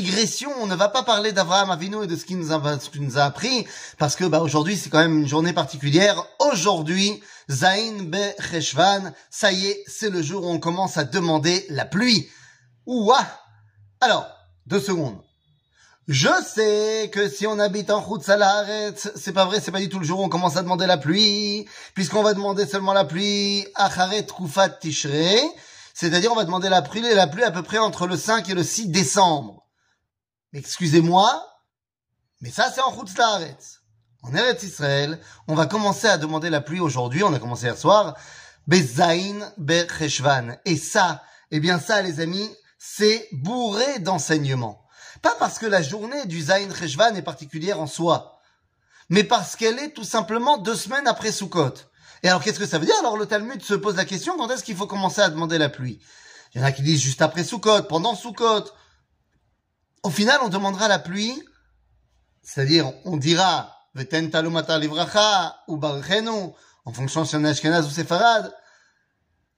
digression. On ne va pas parler d'Abraham Avinu et de ce qu'il nous nous a appris, parce que bah, aujourd'hui c'est quand même une journée particulière. Aujourd'hui, Zain Be Cheshvan, ça y est, c'est le jour où on commence à demander la pluie. Ouah Alors, deux secondes. Je sais que si on habite en route c'est pas vrai, c'est pas du tout le jour où on commence à demander la pluie, puisqu'on va demander seulement la pluie Acharet Trufat Tishrei, c'est-à-dire on va demander la pluie, la pluie à peu près entre le 5 et le 6 décembre. Excusez-moi, mais ça c'est en route En Eretz Israël, on va commencer à demander la pluie aujourd'hui, on a commencé hier soir, Bezain Bercheshvan. Et ça, eh bien ça les amis, c'est bourré d'enseignements. Pas parce que la journée du Zain Cheshvan est particulière en soi, mais parce qu'elle est tout simplement deux semaines après Sukkot. Et alors qu'est-ce que ça veut dire? Alors le Talmud se pose la question, quand est-ce qu'il faut commencer à demander la pluie? Il y en a qui disent juste après Sukkot, pendant Sukkot. Au final, on demandera la pluie, c'est-à-dire on dira ou en fonction si on est Ashkenaz ou Sefarad,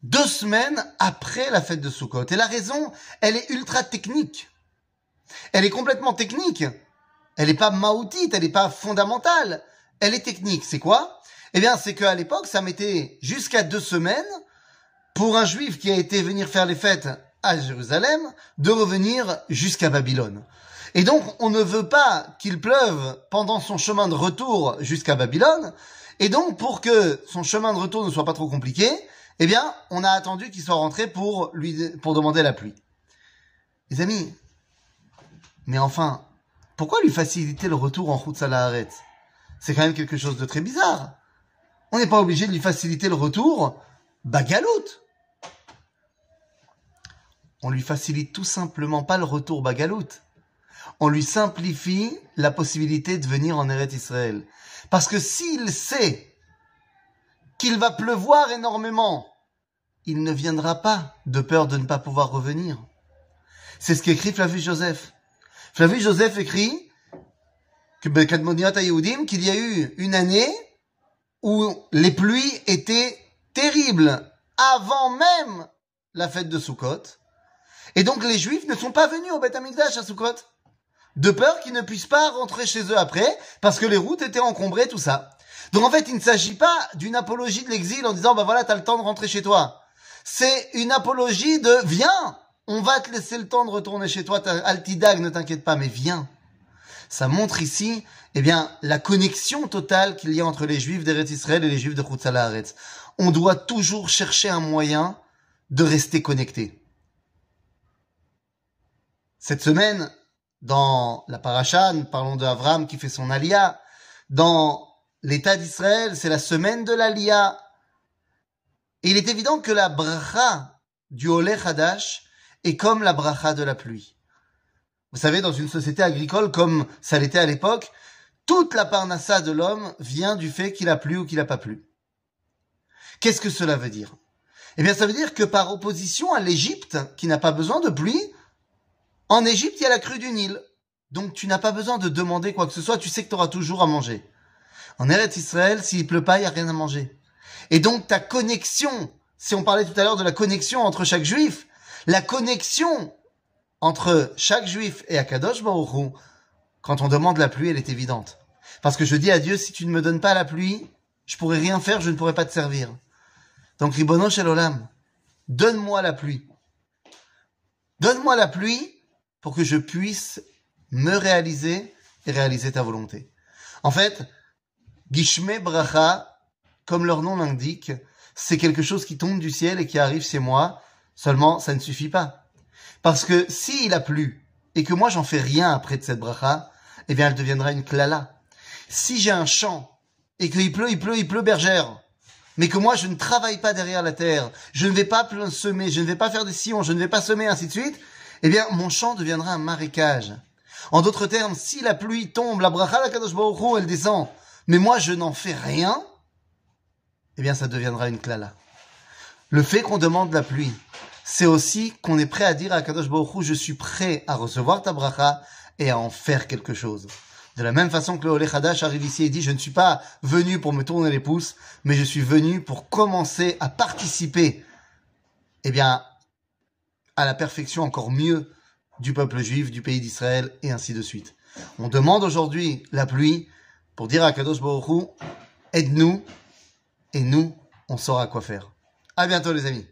deux semaines après la fête de Sukkot. Et la raison, elle est ultra technique. Elle est complètement technique. Elle n'est pas maoutite, elle n'est pas fondamentale. Elle est technique. C'est quoi? Eh bien, c'est qu'à l'époque, ça mettait jusqu'à deux semaines pour un juif qui a été venir faire les fêtes à Jérusalem de revenir jusqu'à Babylone. Et donc, on ne veut pas qu'il pleuve pendant son chemin de retour jusqu'à Babylone. Et donc, pour que son chemin de retour ne soit pas trop compliqué, eh bien, on a attendu qu'il soit rentré pour lui, pour demander la pluie. Les amis, mais enfin, pourquoi lui faciliter le retour en route Salaharet? C'est quand même quelque chose de très bizarre. On n'est pas obligé de lui faciliter le retour bagalout. On lui facilite tout simplement pas le retour bagalout. On lui simplifie la possibilité de venir en Eretz Israël. Parce que s'il sait qu'il va pleuvoir énormément, il ne viendra pas de peur de ne pas pouvoir revenir. C'est ce qu'écrit Flavius Joseph. Flavius Joseph écrit que qu'il y a eu une année où les pluies étaient terribles avant même la fête de Sukkot. Et donc les Juifs ne sont pas venus au Beth Amikdash à Sukkot. De peur qu'ils ne puissent pas rentrer chez eux après, parce que les routes étaient encombrées, tout ça. Donc en fait, il ne s'agit pas d'une apologie de l'exil en disant, bah voilà, t'as le temps de rentrer chez toi. C'est une apologie de, viens, on va te laisser le temps de retourner chez toi, Altidag, ne t'inquiète pas, mais viens. Ça montre ici, eh bien, la connexion totale qu'il y a entre les juifs d'Eretz Israël et les juifs de Chutzalaharetz. On doit toujours chercher un moyen de rester connecté. Cette semaine, dans la paracha, parlons de qui fait son alia. Dans l'État d'Israël, c'est la semaine de l'alia. Il est évident que la bracha du Oleh Hadash et comme la bracha de la pluie. Vous savez, dans une société agricole comme ça l'était à l'époque, toute la parnassa de l'homme vient du fait qu'il a plu ou qu'il n'a pas plu. Qu'est-ce que cela veut dire? Eh bien, ça veut dire que par opposition à l'Égypte, qui n'a pas besoin de pluie, en Égypte, il y a la crue du Nil. Donc, tu n'as pas besoin de demander quoi que ce soit, tu sais que tu auras toujours à manger. En Eretz Israël, s'il pleut pas, il n'y a rien à manger. Et donc, ta connexion, si on parlait tout à l'heure de la connexion entre chaque juif, la connexion entre chaque juif et Akadosh quand on demande la pluie, elle est évidente. Parce que je dis à Dieu, si tu ne me donnes pas la pluie, je pourrais rien faire, je ne pourrais pas te servir. Donc, Ribono Olam, donne-moi la pluie. Donne-moi la pluie pour que je puisse me réaliser et réaliser ta volonté. En fait, Gishme Bracha, comme leur nom l'indique, c'est quelque chose qui tombe du ciel et qui arrive chez moi Seulement, ça ne suffit pas. Parce que s'il a plu, et que moi j'en fais rien après de cette bracha, eh bien elle deviendra une klala. Si j'ai un champ, et qu'il pleut, il pleut, il pleut bergère, mais que moi je ne travaille pas derrière la terre, je ne vais pas semer, je ne vais pas faire des sillons, je ne vais pas semer, ainsi de suite, eh bien mon champ deviendra un marécage. En d'autres termes, si la pluie tombe, la bracha, la kadosh elle descend, mais moi je n'en fais rien, eh bien ça deviendra une klala. Le fait qu'on demande la pluie, c'est aussi qu'on est prêt à dire à Kadosh Baruch je suis prêt à recevoir ta bracha et à en faire quelque chose. De la même façon que le Oleh arrive ici et dit, je ne suis pas venu pour me tourner les pouces, mais je suis venu pour commencer à participer, eh bien, à la perfection encore mieux du peuple juif, du pays d'Israël, et ainsi de suite. On demande aujourd'hui la pluie pour dire à Kadosh Baruch aide-nous, et nous, on saura quoi faire. À bientôt les amis.